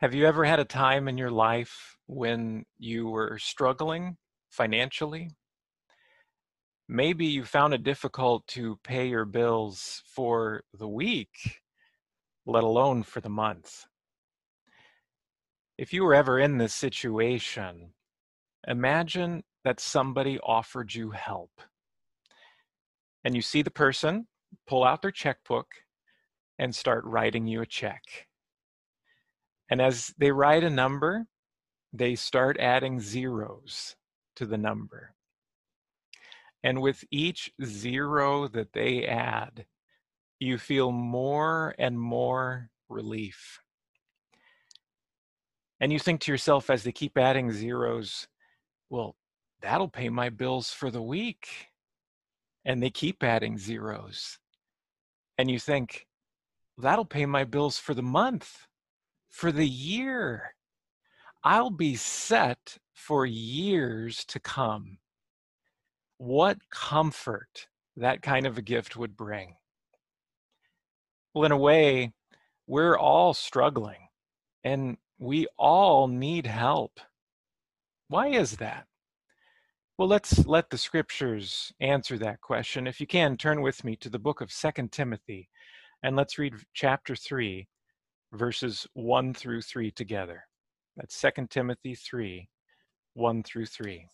Have you ever had a time in your life when you were struggling financially? Maybe you found it difficult to pay your bills for the week, let alone for the month. If you were ever in this situation, imagine that somebody offered you help. And you see the person pull out their checkbook and start writing you a check. And as they write a number, they start adding zeros to the number. And with each zero that they add, you feel more and more relief. And you think to yourself as they keep adding zeros, well, that'll pay my bills for the week. And they keep adding zeros. And you think, that'll pay my bills for the month, for the year. I'll be set for years to come. What comfort that kind of a gift would bring. Well, in a way, we're all struggling and we all need help. Why is that? Well, let's let the scriptures answer that question. If you can, turn with me to the book of Second Timothy and let's read chapter 3, verses 1 through 3 together. That's Second Timothy 3, 1 through 3.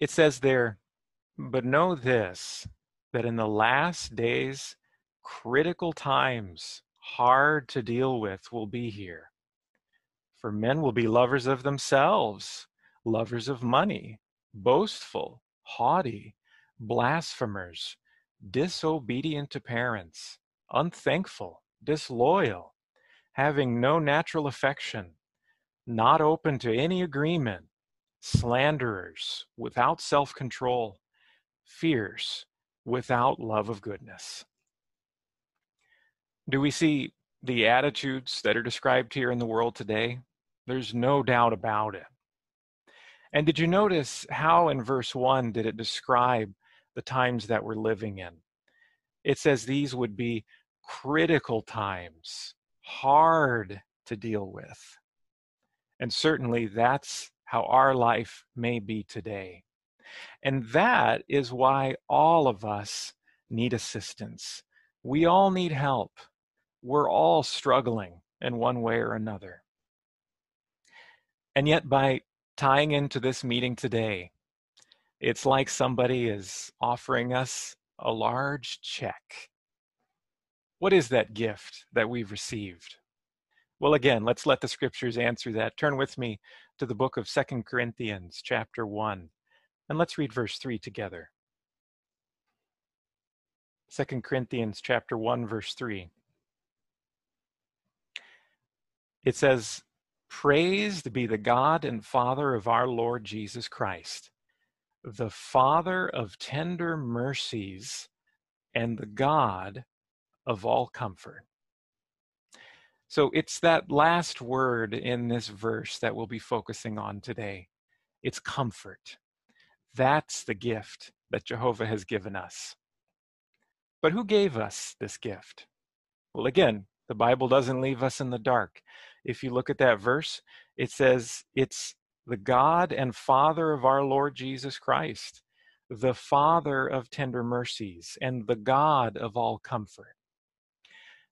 It says there, but know this, that in the last days, critical times, hard to deal with, will be here. For men will be lovers of themselves, lovers of money, boastful, haughty, blasphemers, disobedient to parents, unthankful, disloyal, having no natural affection, not open to any agreement, slanderers, without self control, fierce, without love of goodness. Do we see the attitudes that are described here in the world today? There's no doubt about it. And did you notice how in verse 1 did it describe the times that we're living in? It says these would be critical times, hard to deal with. And certainly that's how our life may be today. And that is why all of us need assistance. We all need help. We're all struggling in one way or another. And yet, by tying into this meeting today, it's like somebody is offering us a large check. What is that gift that we've received? Well, again, let's let the scriptures answer that. Turn with me to the book of Second Corinthians, chapter 1, and let's read verse 3 together. Second Corinthians chapter 1 verse 3. It says, Praised be the God and Father of our Lord Jesus Christ, the Father of tender mercies and the God of all comfort. So it's that last word in this verse that we'll be focusing on today. It's comfort. That's the gift that Jehovah has given us. But who gave us this gift? Well, again, the Bible doesn't leave us in the dark if you look at that verse, it says it's the God and Father of our Lord Jesus Christ, the Father of tender mercies, and the God of all comfort.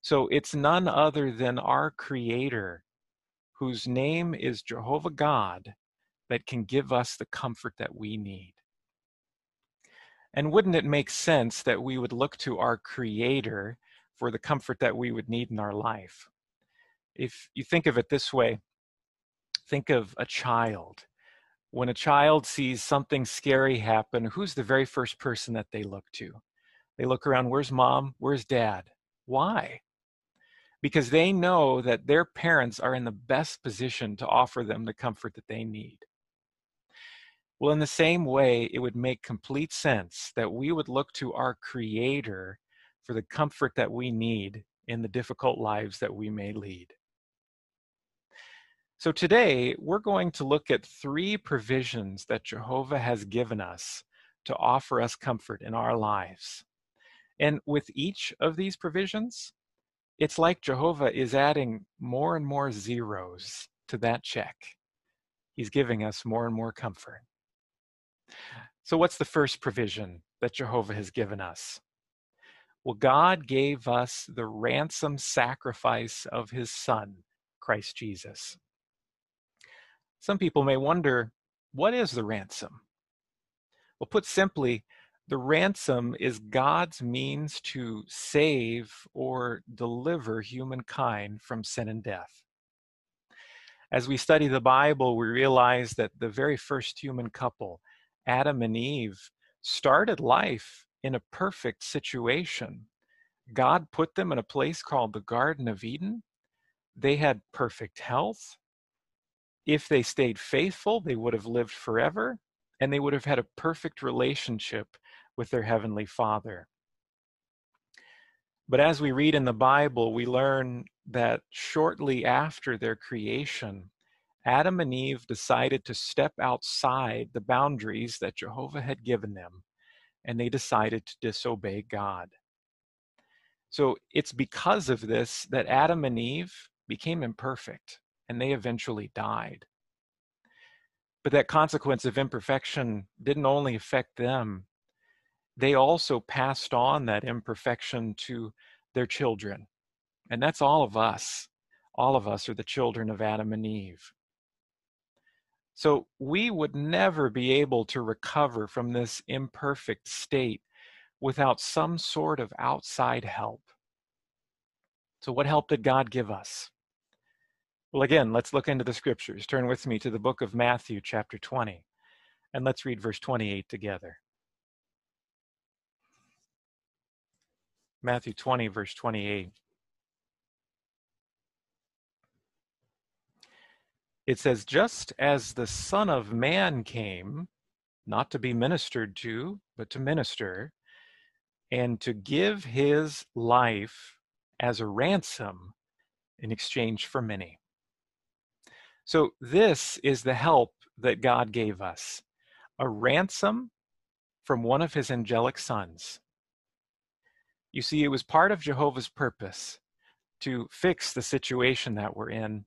So it's none other than our Creator, whose name is Jehovah God, that can give us the comfort that we need. And wouldn't it make sense that we would look to our Creator for the comfort that we would need in our life? if you think of it this way, think of a child. When a child sees something scary happen, who's the very first person that they look to? They look around, where's mom? Where's dad? Why? Because they know that their parents are in the best position to offer them the comfort that they need. Well, in the same way, it would make complete sense that we would look to our Creator for the comfort that we need in the difficult lives that we may lead. So today we're going to look at three provisions that Jehovah has given us to offer us comfort in our lives. And with each of these provisions, it's like Jehovah is adding more and more zeros to that check. He's giving us more and more comfort. So, what's the first provision that Jehovah has given us? Well, God gave us the ransom sacrifice of his Son, Christ Jesus. Some people may wonder what is the ransom? Well, put simply, the ransom is God's means to save or deliver humankind from sin and death. As we study the Bible, we realize that the very first human couple, Adam and Eve, started life in a perfect situation. God put them in a place called the Garden of Eden. They had perfect health. If they stayed faithful, they would have lived forever and they would have had a perfect relationship with their Heavenly Father. But as we read in the Bible, we learn that shortly after their creation, Adam and Eve decided to step outside the boundaries that Jehovah had given them, and they decided to disobey God. So it's because of this that Adam and Eve became imperfect and they eventually died. But that consequence of imperfection didn't only affect them, they also passed on that imperfection to their children. And that's all of us. All of us are the children of Adam and Eve. So we would never be able to recover from this imperfect state without some sort of outside help. So, what help did God give us? Well, again, let's look into the scriptures. Turn with me to the book of Matthew, chapter 20, and let's read verse 28 together. Matthew 20, verse 28. It says, Just as the Son of Man came, not to be ministered to, but to minister, and to give his life as a ransom in exchange for many. So, this is the help that God gave us a ransom from one of his angelic sons. You see, it was part of Jehovah's purpose to fix the situation that we're in,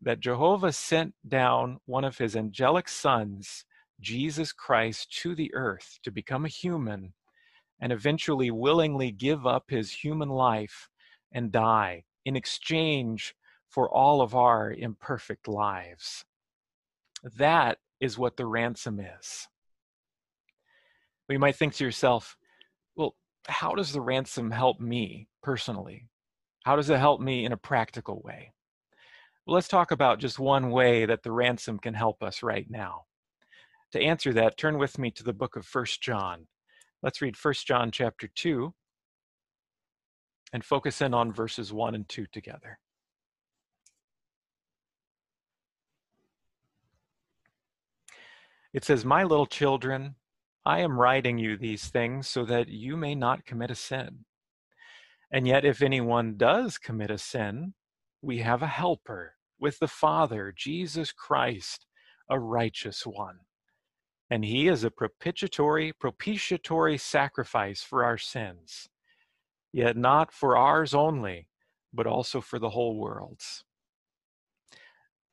that Jehovah sent down one of his angelic sons, Jesus Christ, to the earth to become a human and eventually willingly give up his human life and die in exchange for all of our imperfect lives. That is what the ransom is. You might think to yourself, well, how does the ransom help me personally? How does it help me in a practical way? Well, let's talk about just one way that the ransom can help us right now. To answer that, turn with me to the book of First John. Let's read First John chapter 2 and focus in on verses 1 and 2 together. It says, My little children, I am writing you these things so that you may not commit a sin. And yet, if anyone does commit a sin, we have a helper with the Father, Jesus Christ, a righteous one. And he is a propitiatory, propitiatory sacrifice for our sins yet not for ours only, but also for the whole world's.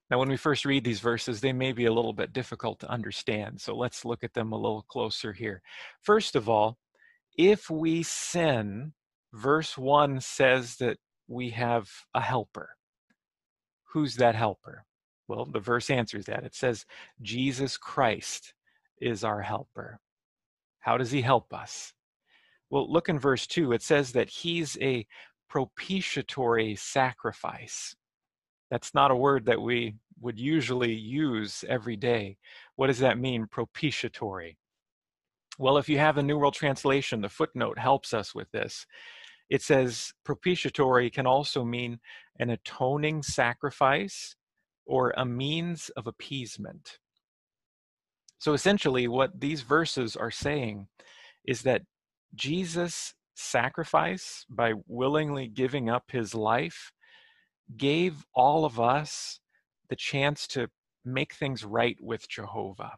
Now, when we first read these verses, they may be a little bit difficult to understand, so let's look at them a little closer here. First of all, if we sin, verse 1 says that we have a helper. Who's that helper? Well, the verse answers that. It says, Jesus Christ is our helper. How does he help us? Well, look in verse 2. It says that he's a propitiatory sacrifice. That's not a word that we would usually use every day. What does that mean, propitiatory? Well, if you have a New World Translation, the footnote helps us with this. It says propitiatory can also mean an atoning sacrifice or a means of appeasement. So essentially, what these verses are saying is that Jesus' sacrifice by willingly giving up his life gave all of us the chance to make things right with Jehovah.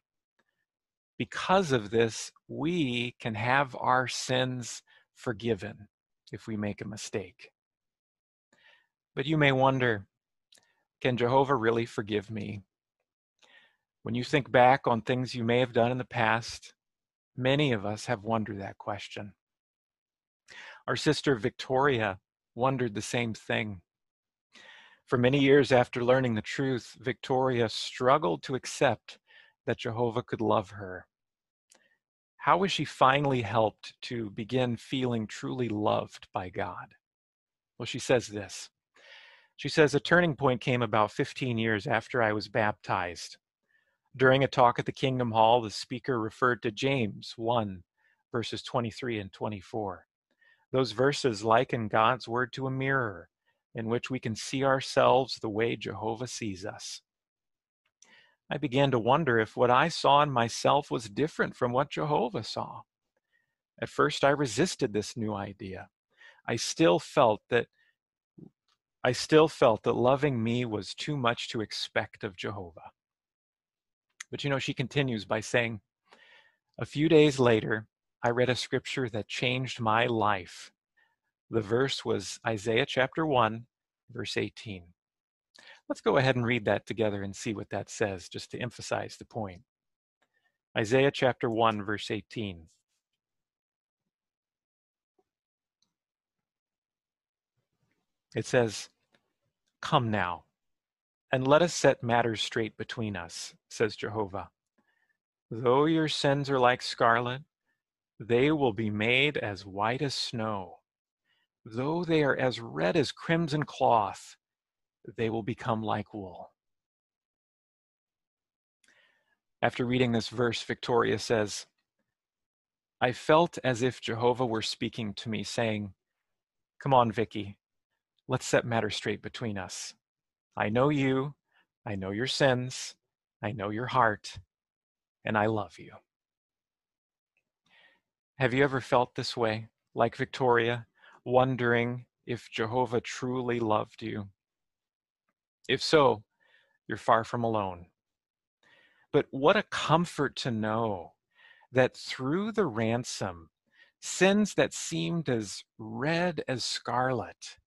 Because of this, we can have our sins forgiven if we make a mistake. But you may wonder can Jehovah really forgive me? When you think back on things you may have done in the past, many of us have wondered that question. Our sister Victoria wondered the same thing. For many years after learning the truth, Victoria struggled to accept that Jehovah could love her. How was she finally helped to begin feeling truly loved by God? Well, she says this. She says, A turning point came about 15 years after I was baptized. During a talk at the Kingdom Hall, the speaker referred to James 1, verses 23 and 24. Those verses liken God's word to a mirror in which we can see ourselves the way Jehovah sees us. I began to wonder if what I saw in myself was different from what Jehovah saw. At first, I resisted this new idea. I still felt that I still felt that loving me was too much to expect of Jehovah. But you know, she continues by saying, A few days later, I read a scripture that changed my life. The verse was Isaiah chapter 1, verse 18. Let's go ahead and read that together and see what that says, just to emphasize the point. Isaiah chapter 1, verse 18. It says, Come now, and let us set matters straight between us, says Jehovah. Though your sins are like scarlet, they will be made as white as snow. Though they are as red as crimson cloth, they will become like wool. After reading this verse, Victoria says, I felt as if Jehovah were speaking to me, saying, Come on, Vicky, let's set matters straight between us. I know you, I know your sins, I know your heart, and I love you. Have you ever felt this way, like Victoria, wondering if Jehovah truly loved you? If so, you're far from alone. But what a comfort to know that through the ransom, sins that seemed as red as scarlet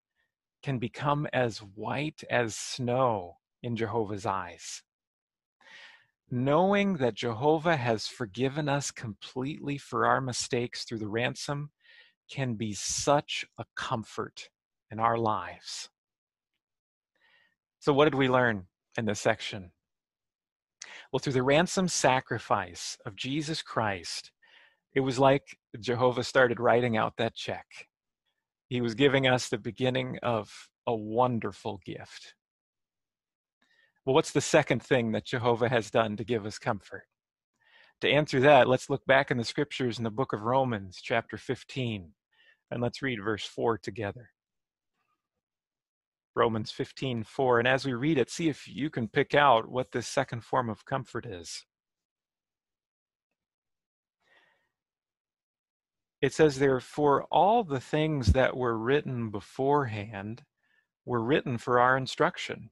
can become as white as snow in Jehovah's eyes. Knowing that Jehovah has forgiven us completely for our mistakes through the ransom can be such a comfort in our lives. So, what did we learn in this section? Well, through the ransom sacrifice of Jesus Christ, it was like Jehovah started writing out that check. He was giving us the beginning of a wonderful gift. Well, what's the second thing that Jehovah has done to give us comfort? To answer that, let's look back in the scriptures in the book of Romans, chapter 15, and let's read verse 4 together. Romans 15, 4. And as we read it, see if you can pick out what this second form of comfort is. It says, Therefore, all the things that were written beforehand were written for our instruction,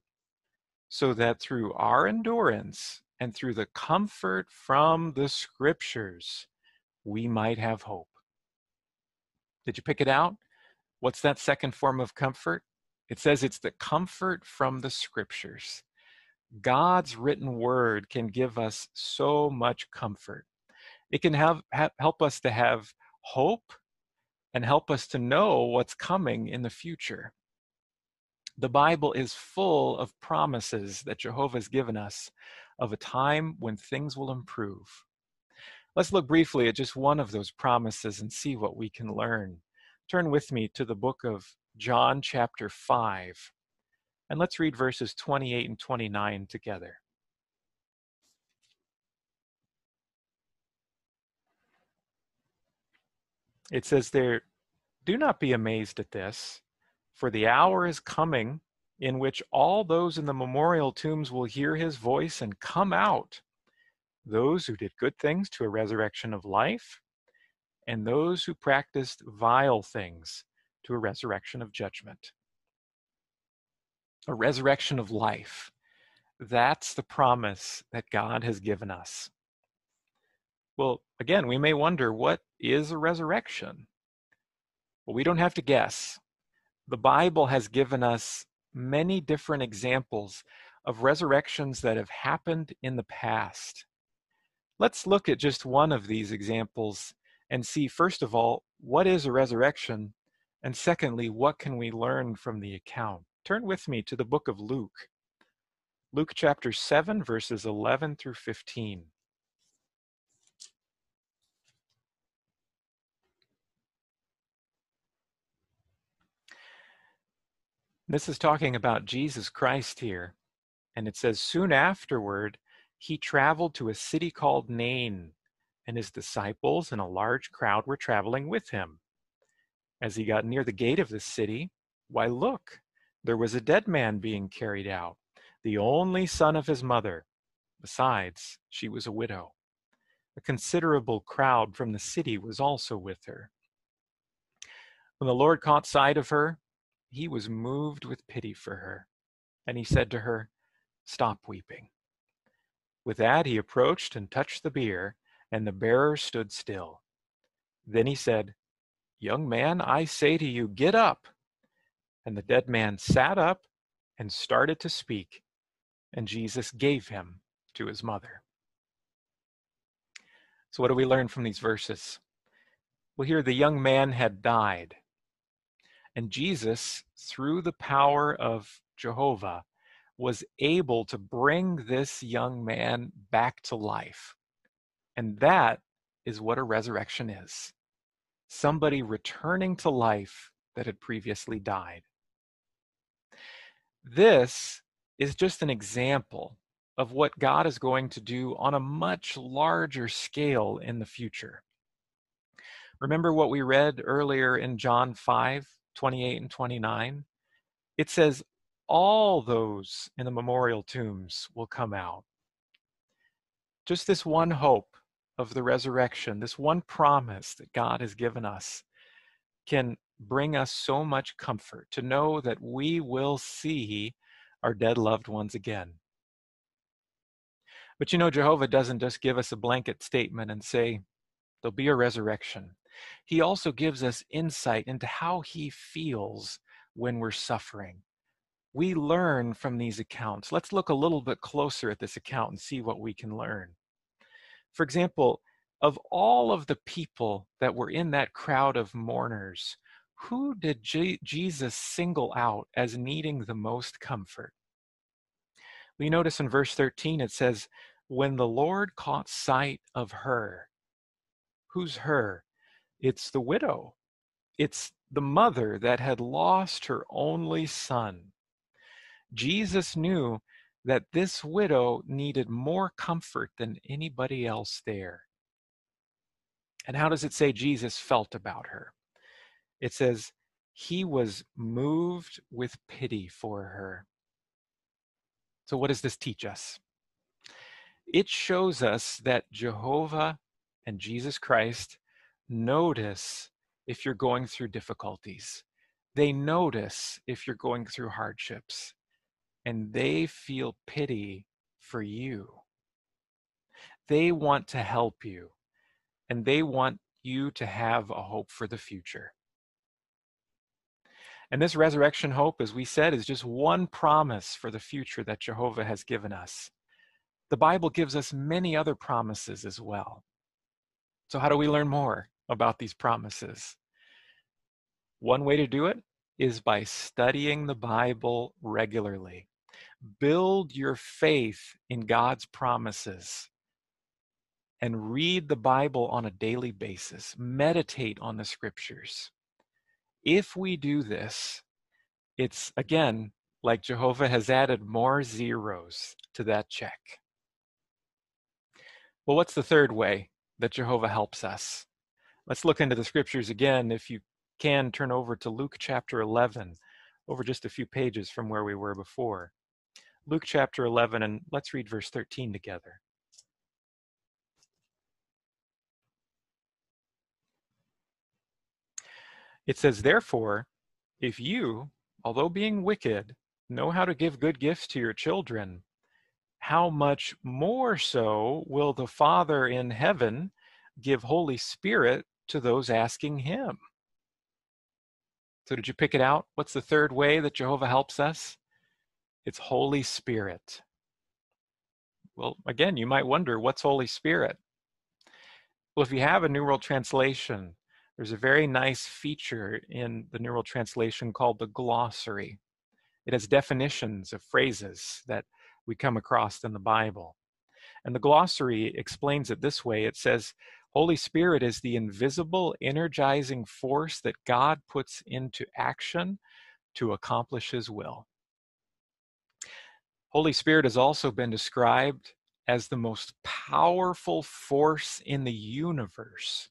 so that through our endurance and through the comfort from the scriptures, we might have hope. Did you pick it out? What's that second form of comfort? It says it's the comfort from the scriptures. God's written word can give us so much comfort. It can have, help us to have hope and help us to know what's coming in the future. The Bible is full of promises that Jehovah has given us of a time when things will improve. Let's look briefly at just one of those promises and see what we can learn. Turn with me to the book of John, chapter 5, and let's read verses 28 and 29 together. It says there, Do not be amazed at this, for the hour is coming in which all those in the memorial tombs will hear his voice and come out. Those who did good things to a resurrection of life, and those who practiced vile things to a resurrection of judgment. A resurrection of life. That's the promise that God has given us. Well, again, we may wonder what is a resurrection? Well, we don't have to guess. The Bible has given us many different examples of resurrections that have happened in the past. Let's look at just one of these examples and see, first of all, what is a resurrection? And secondly, what can we learn from the account? Turn with me to the book of Luke. Luke chapter 7, verses 11 through 15. This is talking about Jesus Christ here. And it says, Soon afterward, he traveled to a city called Nain, and his disciples and a large crowd were traveling with him. As he got near the gate of the city, why, look, there was a dead man being carried out, the only son of his mother. Besides, she was a widow. A considerable crowd from the city was also with her. When the Lord caught sight of her, he was moved with pity for her, and he said to her, Stop weeping. With that, he approached and touched the bier, and the bearer stood still. Then he said, Young man, I say to you, get up. And the dead man sat up and started to speak, and Jesus gave him to his mother. So, what do we learn from these verses? Well, here the young man had died, and Jesus, through the power of Jehovah, was able to bring this young man back to life. And that is what a resurrection is somebody returning to life that had previously died. This is just an example of what God is going to do on a much larger scale in the future. Remember what we read earlier in John 5 28 and 29, it says, All those in the memorial tombs will come out. Just this one hope of the resurrection, this one promise that God has given us, can bring us so much comfort to know that we will see our dead loved ones again. But you know, Jehovah doesn't just give us a blanket statement and say, there'll be a resurrection. He also gives us insight into how he feels when we're suffering. We learn from these accounts. Let's look a little bit closer at this account and see what we can learn. For example, of all of the people that were in that crowd of mourners, who did J- Jesus single out as needing the most comfort? We notice in verse 13 it says, When the Lord caught sight of her, who's her? It's the widow. It's the mother that had lost her only son. Jesus knew that this widow needed more comfort than anybody else there. And how does it say Jesus felt about her? It says, he was moved with pity for her. So, what does this teach us? It shows us that Jehovah and Jesus Christ notice if you're going through difficulties. They notice if you're going through hardships and they feel pity for you. They want to help you and they want you to have a hope for the future. And this resurrection hope, as we said, is just one promise for the future that Jehovah has given us. The Bible gives us many other promises as well. So, how do we learn more? About these promises. One way to do it is by studying the Bible regularly. Build your faith in God's promises and read the Bible on a daily basis. Meditate on the scriptures. If we do this, it's again like Jehovah has added more zeros to that check. Well, what's the third way that Jehovah helps us? Let's look into the scriptures again. If you can, turn over to Luke chapter 11, over just a few pages from where we were before. Luke chapter 11, and let's read verse 13 together. It says, Therefore, if you, although being wicked, know how to give good gifts to your children, how much more so will the Father in heaven give Holy Spirit to those asking him. So, did you pick it out? What's the third way that Jehovah helps us? It's Holy Spirit. Well, again, you might wonder what's Holy Spirit? Well, if you have a New World Translation, there's a very nice feature in the New World Translation called the glossary. It has definitions of phrases that we come across in the Bible. And the glossary explains it this way it says, Holy Spirit is the invisible, energizing force that God puts into action to accomplish His will. Holy Spirit has also been described as the most powerful force in the universe.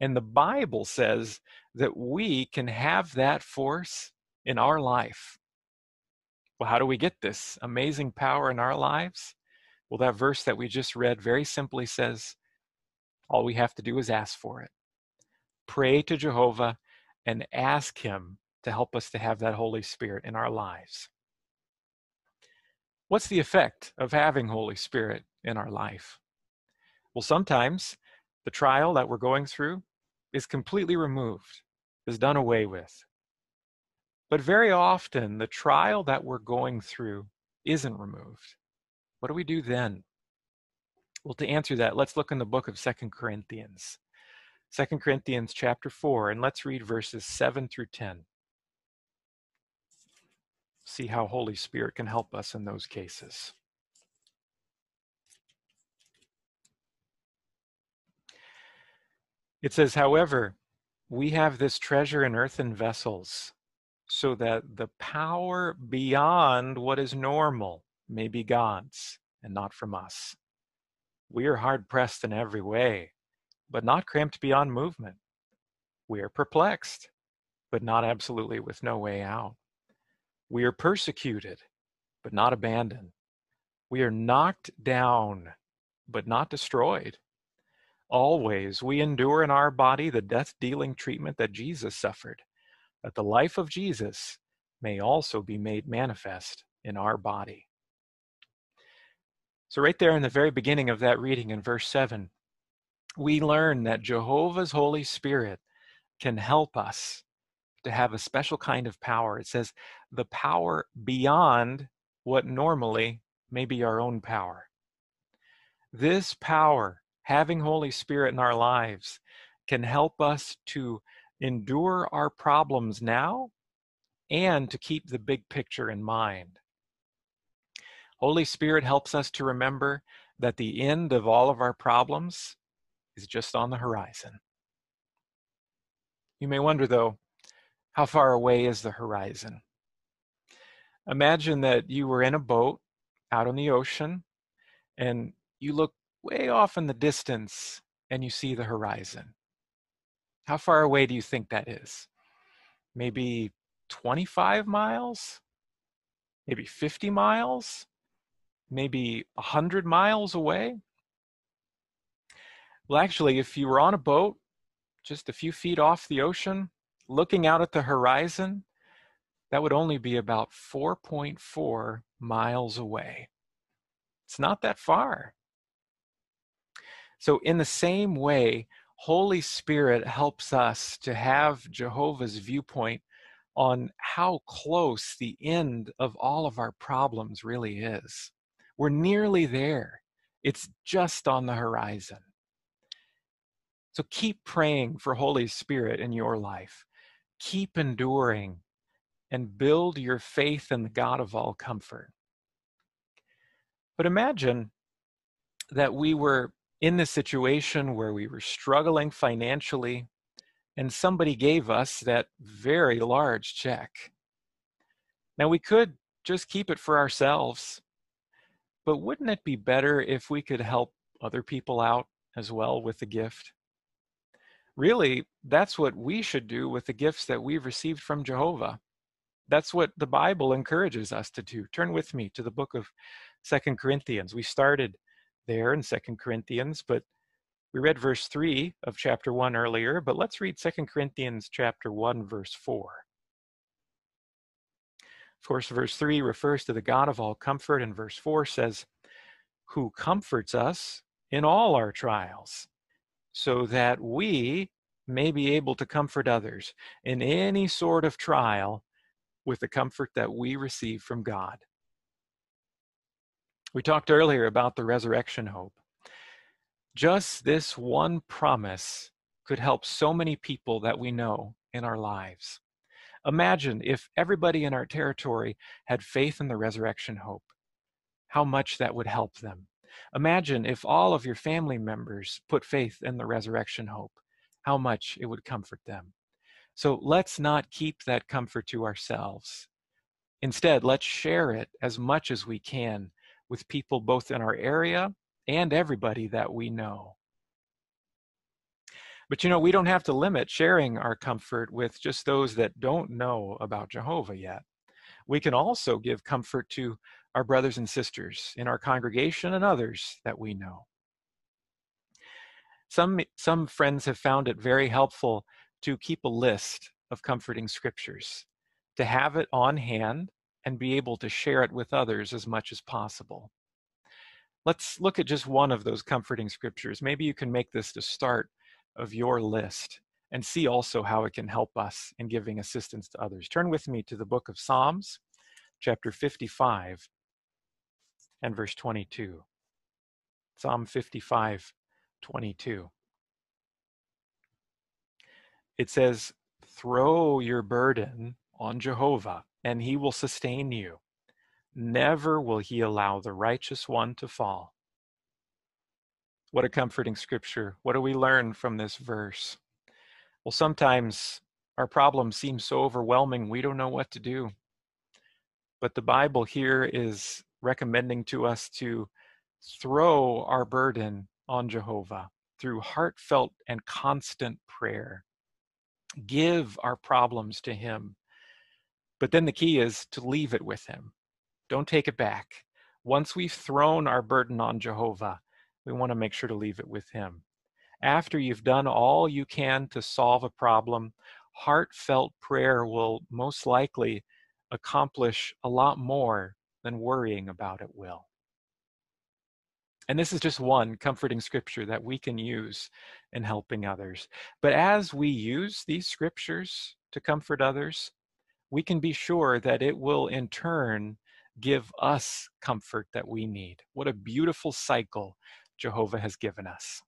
And the Bible says that we can have that force in our life. Well, how do we get this amazing power in our lives? Well, that verse that we just read very simply says, all we have to do is ask for it. Pray to Jehovah and ask Him to help us to have that Holy Spirit in our lives. What's the effect of having Holy Spirit in our life? Well, sometimes the trial that we're going through is completely removed, is done away with. But very often, the trial that we're going through isn't removed. What do we do then? Well, to answer that, let's look in the book of Second Corinthians. Second Corinthians chapter 4, and let's read verses 7 through 10. See how Holy Spirit can help us in those cases. It says, however, we have this treasure in earthen vessels, so that the power beyond what is normal may be God's and not from us. We are hard pressed in every way, but not cramped beyond movement. We are perplexed, but not absolutely with no way out. We are persecuted, but not abandoned. We are knocked down, but not destroyed. Always we endure in our body the death dealing treatment that Jesus suffered, that the life of Jesus may also be made manifest in our body. So, right there in the very beginning of that reading in verse 7, we learn that Jehovah's Holy Spirit can help us to have a special kind of power. It says, the power beyond what normally may be our own power. This power, having Holy Spirit in our lives, can help us to endure our problems now and to keep the big picture in mind. Holy Spirit helps us to remember that the end of all of our problems is just on the horizon. You may wonder, though, how far away is the horizon? Imagine that you were in a boat out on the ocean and you look way off in the distance and you see the horizon. How far away do you think that is? Maybe 25 miles? Maybe 50 miles? Maybe 100 miles away? Well, actually, if you were on a boat just a few feet off the ocean, looking out at the horizon, that would only be about 4.4 miles away. It's not that far. So, in the same way, Holy Spirit helps us to have Jehovah's viewpoint on how close the end of all of our problems really is. We're nearly there. It's just on the horizon. So keep praying for Holy Spirit in your life. Keep enduring and build your faith in the God of all comfort. But imagine that we were in the situation where we were struggling financially and somebody gave us that very large check. Now, we could just keep it for ourselves but wouldn't it be better if we could help other people out as well with the gift? Really, that's what we should do with the gifts that we've received from Jehovah. That's what the Bible encourages us to do. Turn with me to the book of Second Corinthians. We started there in Second Corinthians, but we read verse 3 of chapter 1 earlier, but let's read Second Corinthians chapter 1 verse 4. Of course, verse 3 refers to the God of all comfort, and verse 4 says, Who comforts us in all our trials, so that we may be able to comfort others in any sort of trial with the comfort that we receive from God. We talked earlier about the resurrection hope. Just this one promise could help so many people that we know in our lives. Imagine if everybody in our territory had faith in the resurrection hope, how much that would help them. Imagine if all of your family members put faith in the resurrection hope, how much it would comfort them. So let's not keep that comfort to ourselves. Instead, let's share it as much as we can with people both in our area and everybody that we know. But you know, we don't have to limit sharing our comfort with just those that don't know about Jehovah yet. We can also give comfort to our brothers and sisters in our congregation and others that we know. Some, some friends have found it very helpful to keep a list of comforting scriptures, to have it on hand and be able to share it with others as much as possible. Let's look at just one of those comforting scriptures. Maybe you can make this the start of your list and see also how it can help us in giving assistance to others. Turn with me to the book of Psalms, chapter 55 and verse 22. Psalm 55, 22. It says, Throw your burden on Jehovah, and he will sustain you. Never will he allow the righteous one to fall. What a comforting scripture. What do we learn from this verse? Well, sometimes our problems seem so overwhelming, we don't know what to do. But the Bible here is recommending to us to throw our burden on Jehovah through heartfelt and constant prayer. Give our problems to Him. But then the key is to leave it with Him. Don't take it back. Once we've thrown our burden on Jehovah, we want to make sure to leave it with Him. After you've done all you can to solve a problem, heartfelt prayer will most likely accomplish a lot more than worrying about it will. And this is just one comforting scripture that we can use in helping others. But as we use these scriptures to comfort others, we can be sure that it will in turn give us comfort that we need. What a beautiful cycle Jehovah has given us.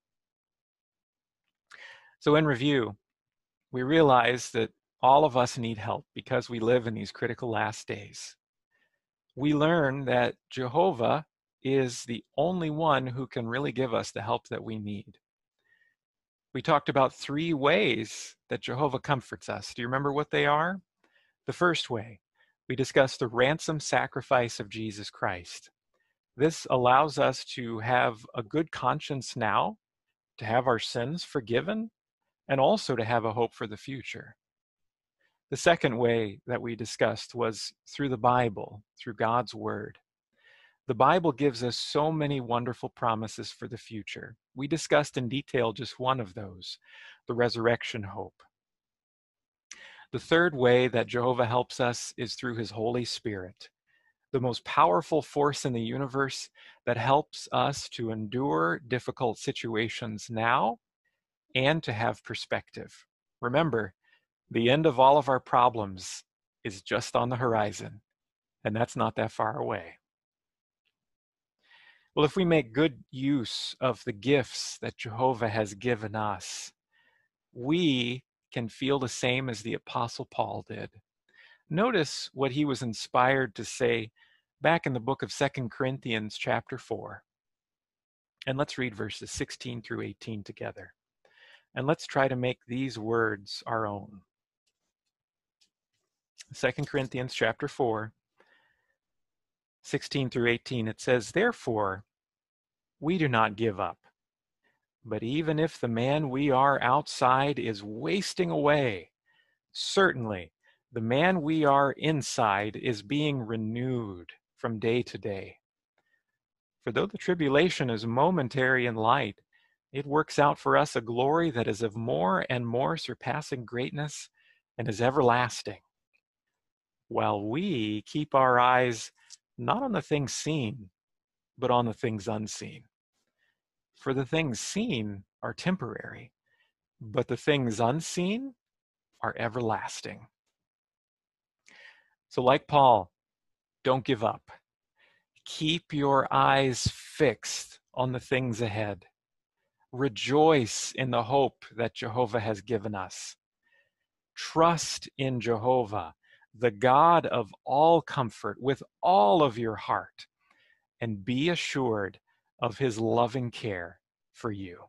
So, in review, we realize that all of us need help because we live in these critical last days. We learn that Jehovah is the only one who can really give us the help that we need. We talked about three ways that Jehovah comforts us. Do you remember what they are? The first way, we discussed the ransom sacrifice of Jesus Christ. This allows us to have a good conscience now, to have our sins forgiven, and also to have a hope for the future. The second way that we discussed was through the Bible, through God's Word. The Bible gives us so many wonderful promises for the future. We discussed in detail just one of those the resurrection hope. The third way that Jehovah helps us is through his Holy Spirit, the most powerful force in the universe that helps us to endure difficult situations now and to have perspective. Remember, the end of all of our problems is just on the horizon, and that's not that far away. Well, if we make good use of the gifts that Jehovah has given us, we can feel the same as the Apostle Paul did. Notice what he was inspired to say back in the book of Second Corinthians, chapter 4. And let's read verses 16 through 18 together. And let's try to make these words our own. Second Corinthians chapter 4, 16 through 18, it says, Therefore, we do not give up. But even if the man we are outside is wasting away, certainly the man we are inside is being renewed from day to day. For though the tribulation is momentary and light, it works out for us a glory that is of more and more surpassing greatness and is everlasting. While we keep our eyes not on the things seen, but on the things unseen. For the things seen are temporary, but the things unseen are everlasting. So, like Paul, don't give up. Keep your eyes fixed on the things ahead. Rejoice in the hope that Jehovah has given us. Trust in Jehovah, the God of all comfort, with all of your heart, and be assured of his loving care for you.